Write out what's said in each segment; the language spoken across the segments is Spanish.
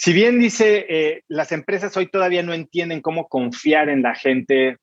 Si bien dice, eh, las empresas hoy todavía no entienden cómo confiar en la gente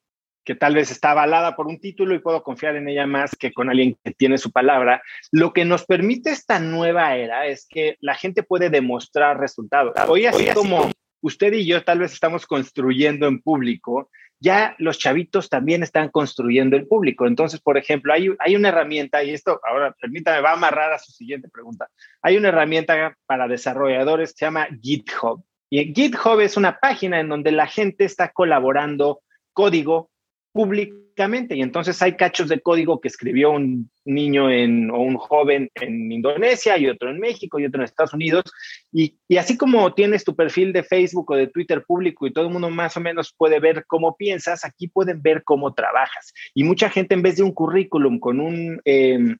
que tal vez está avalada por un título y puedo confiar en ella más que con alguien que tiene su palabra. Lo que nos permite esta nueva era es que la gente puede demostrar resultados. Hoy así como usted y yo tal vez estamos construyendo en público, ya los chavitos también están construyendo el público. Entonces, por ejemplo, hay, hay una herramienta, y esto ahora permítame, va a amarrar a su siguiente pregunta. Hay una herramienta para desarrolladores que se llama GitHub. Y GitHub es una página en donde la gente está colaborando código públicamente. Y entonces hay cachos de código que escribió un niño en, o un joven en Indonesia y otro en México y otro en Estados Unidos. Y, y, así como tienes tu perfil de Facebook o de Twitter público y todo el mundo más o menos puede ver cómo piensas, aquí pueden ver cómo trabajas. Y mucha gente en vez de un currículum con un... Em,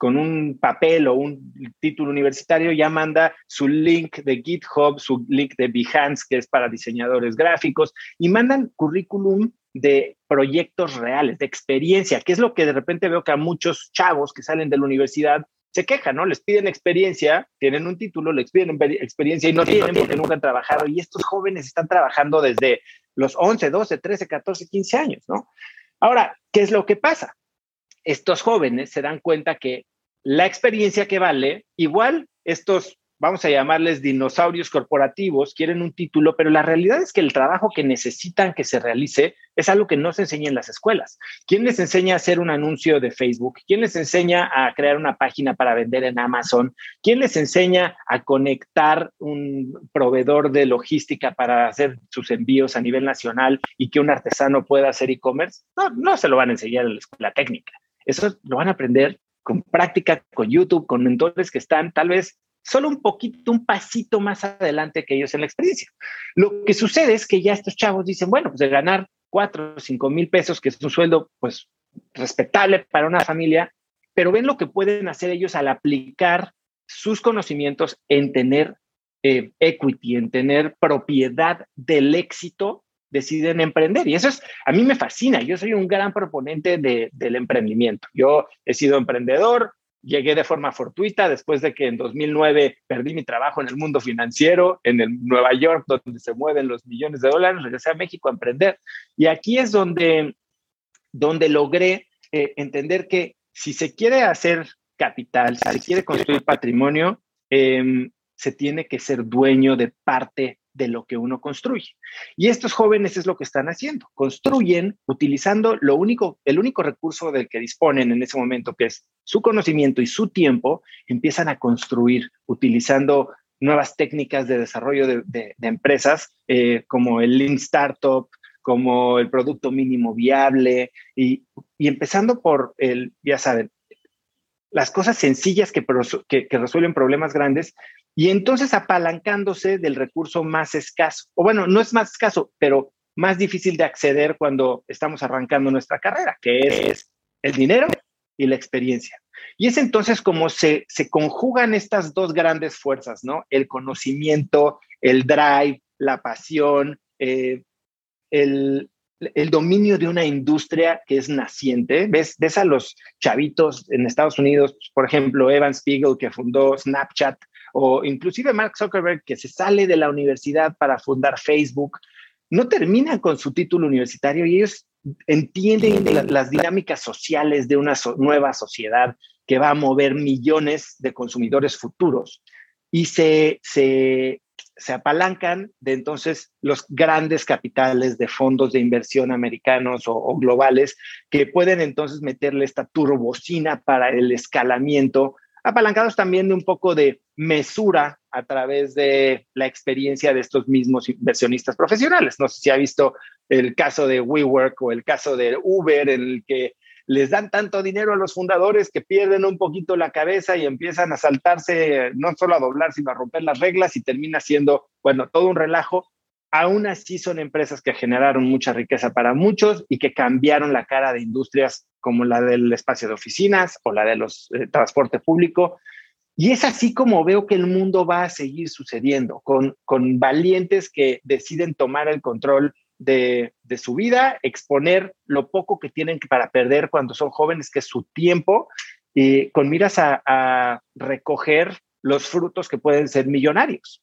con un papel o un título universitario, ya manda su link de GitHub, su link de Behance, que es para diseñadores gráficos, y mandan currículum de proyectos reales, de experiencia, que es lo que de repente veo que a muchos chavos que salen de la universidad se quejan, ¿no? Les piden experiencia, tienen un título, les piden experiencia y no tienen porque nunca han trabajado. Y estos jóvenes están trabajando desde los 11, 12, 13, 14, 15 años, ¿no? Ahora, ¿qué es lo que pasa? Estos jóvenes se dan cuenta que la experiencia que vale, igual estos vamos a llamarles dinosaurios corporativos, quieren un título, pero la realidad es que el trabajo que necesitan que se realice es algo que no se enseña en las escuelas. ¿Quién les enseña a hacer un anuncio de Facebook? ¿Quién les enseña a crear una página para vender en Amazon? ¿Quién les enseña a conectar un proveedor de logística para hacer sus envíos a nivel nacional y que un artesano pueda hacer e-commerce? No, no se lo van a enseñar en la escuela técnica. Eso lo van a aprender con práctica, con YouTube, con mentores que están tal vez solo un poquito, un pasito más adelante que ellos en la experiencia. Lo que sucede es que ya estos chavos dicen, bueno, pues de ganar cuatro o cinco mil pesos, que es un sueldo pues respetable para una familia, pero ven lo que pueden hacer ellos al aplicar sus conocimientos en tener eh, equity, en tener propiedad del éxito, deciden emprender. Y eso es, a mí me fascina. Yo soy un gran proponente del emprendimiento. Yo he sido emprendedor, Llegué de forma fortuita después de que en 2009 perdí mi trabajo en el mundo financiero, en el Nueva York, donde se mueven los millones de dólares, regresé a México a emprender. Y aquí es donde, donde logré eh, entender que si se quiere hacer capital, si se quiere construir patrimonio, em, se tiene que ser dueño de parte de lo que uno construye. Y estos jóvenes es lo que están haciendo, construyen utilizando lo único, el único recurso del que disponen en ese momento, que es su conocimiento y su tiempo, empiezan a construir utilizando nuevas técnicas de desarrollo de, empresas eh, como el Lean Startup, como el producto mínimo viable y, empezando por el, ya saben, las cosas sencillas que, que, resuelven problemas grandes y entonces apalancándose del recurso más escaso, o bueno, no es más escaso, pero más difícil de acceder cuando estamos arrancando nuestra carrera, que es el dinero y la experiencia. Y es entonces como se, se conjugan estas dos grandes fuerzas, ¿no? El conocimiento, el drive, la pasión, eh, el, el dominio de una industria que es naciente. ¿Ves, ves a los chavitos en Estados Unidos, por ejemplo, Evan Spiegel, que fundó Snapchat, o inclusive Mark Zuckerberg, que se sale de la universidad para fundar Facebook, no terminan con su título universitario y ellos entienden las dinámicas sociales de una nueva sociedad que va a mover millones de consumidores futuros y se, se, se apalancan de entonces los grandes capitales de fondos de inversión americanos o, globales que pueden entonces meterle esta turbocina para el escalamiento, apalancados también de un poco de mesura a través de la experiencia de estos mismos inversionistas profesionales. No sé si ha visto el caso de WeWork o el caso de Uber, en el que les dan tanto dinero a los fundadores que pierden un poquito la cabeza y empiezan a saltarse, no solo a doblar, sino a romper las reglas y termina siendo, bueno, todo un relajo. Aún así son empresas que generaron mucha riqueza para muchos y que cambiaron la cara de industrias como la del espacio de oficinas o la de los eh, transporte público. Y es así como veo que el mundo va a seguir sucediendo, con, con valientes que deciden tomar el control de, su vida, exponer lo poco que tienen para perder cuando son jóvenes, que es su tiempo, y con miras a, recoger los frutos que pueden ser millonarios.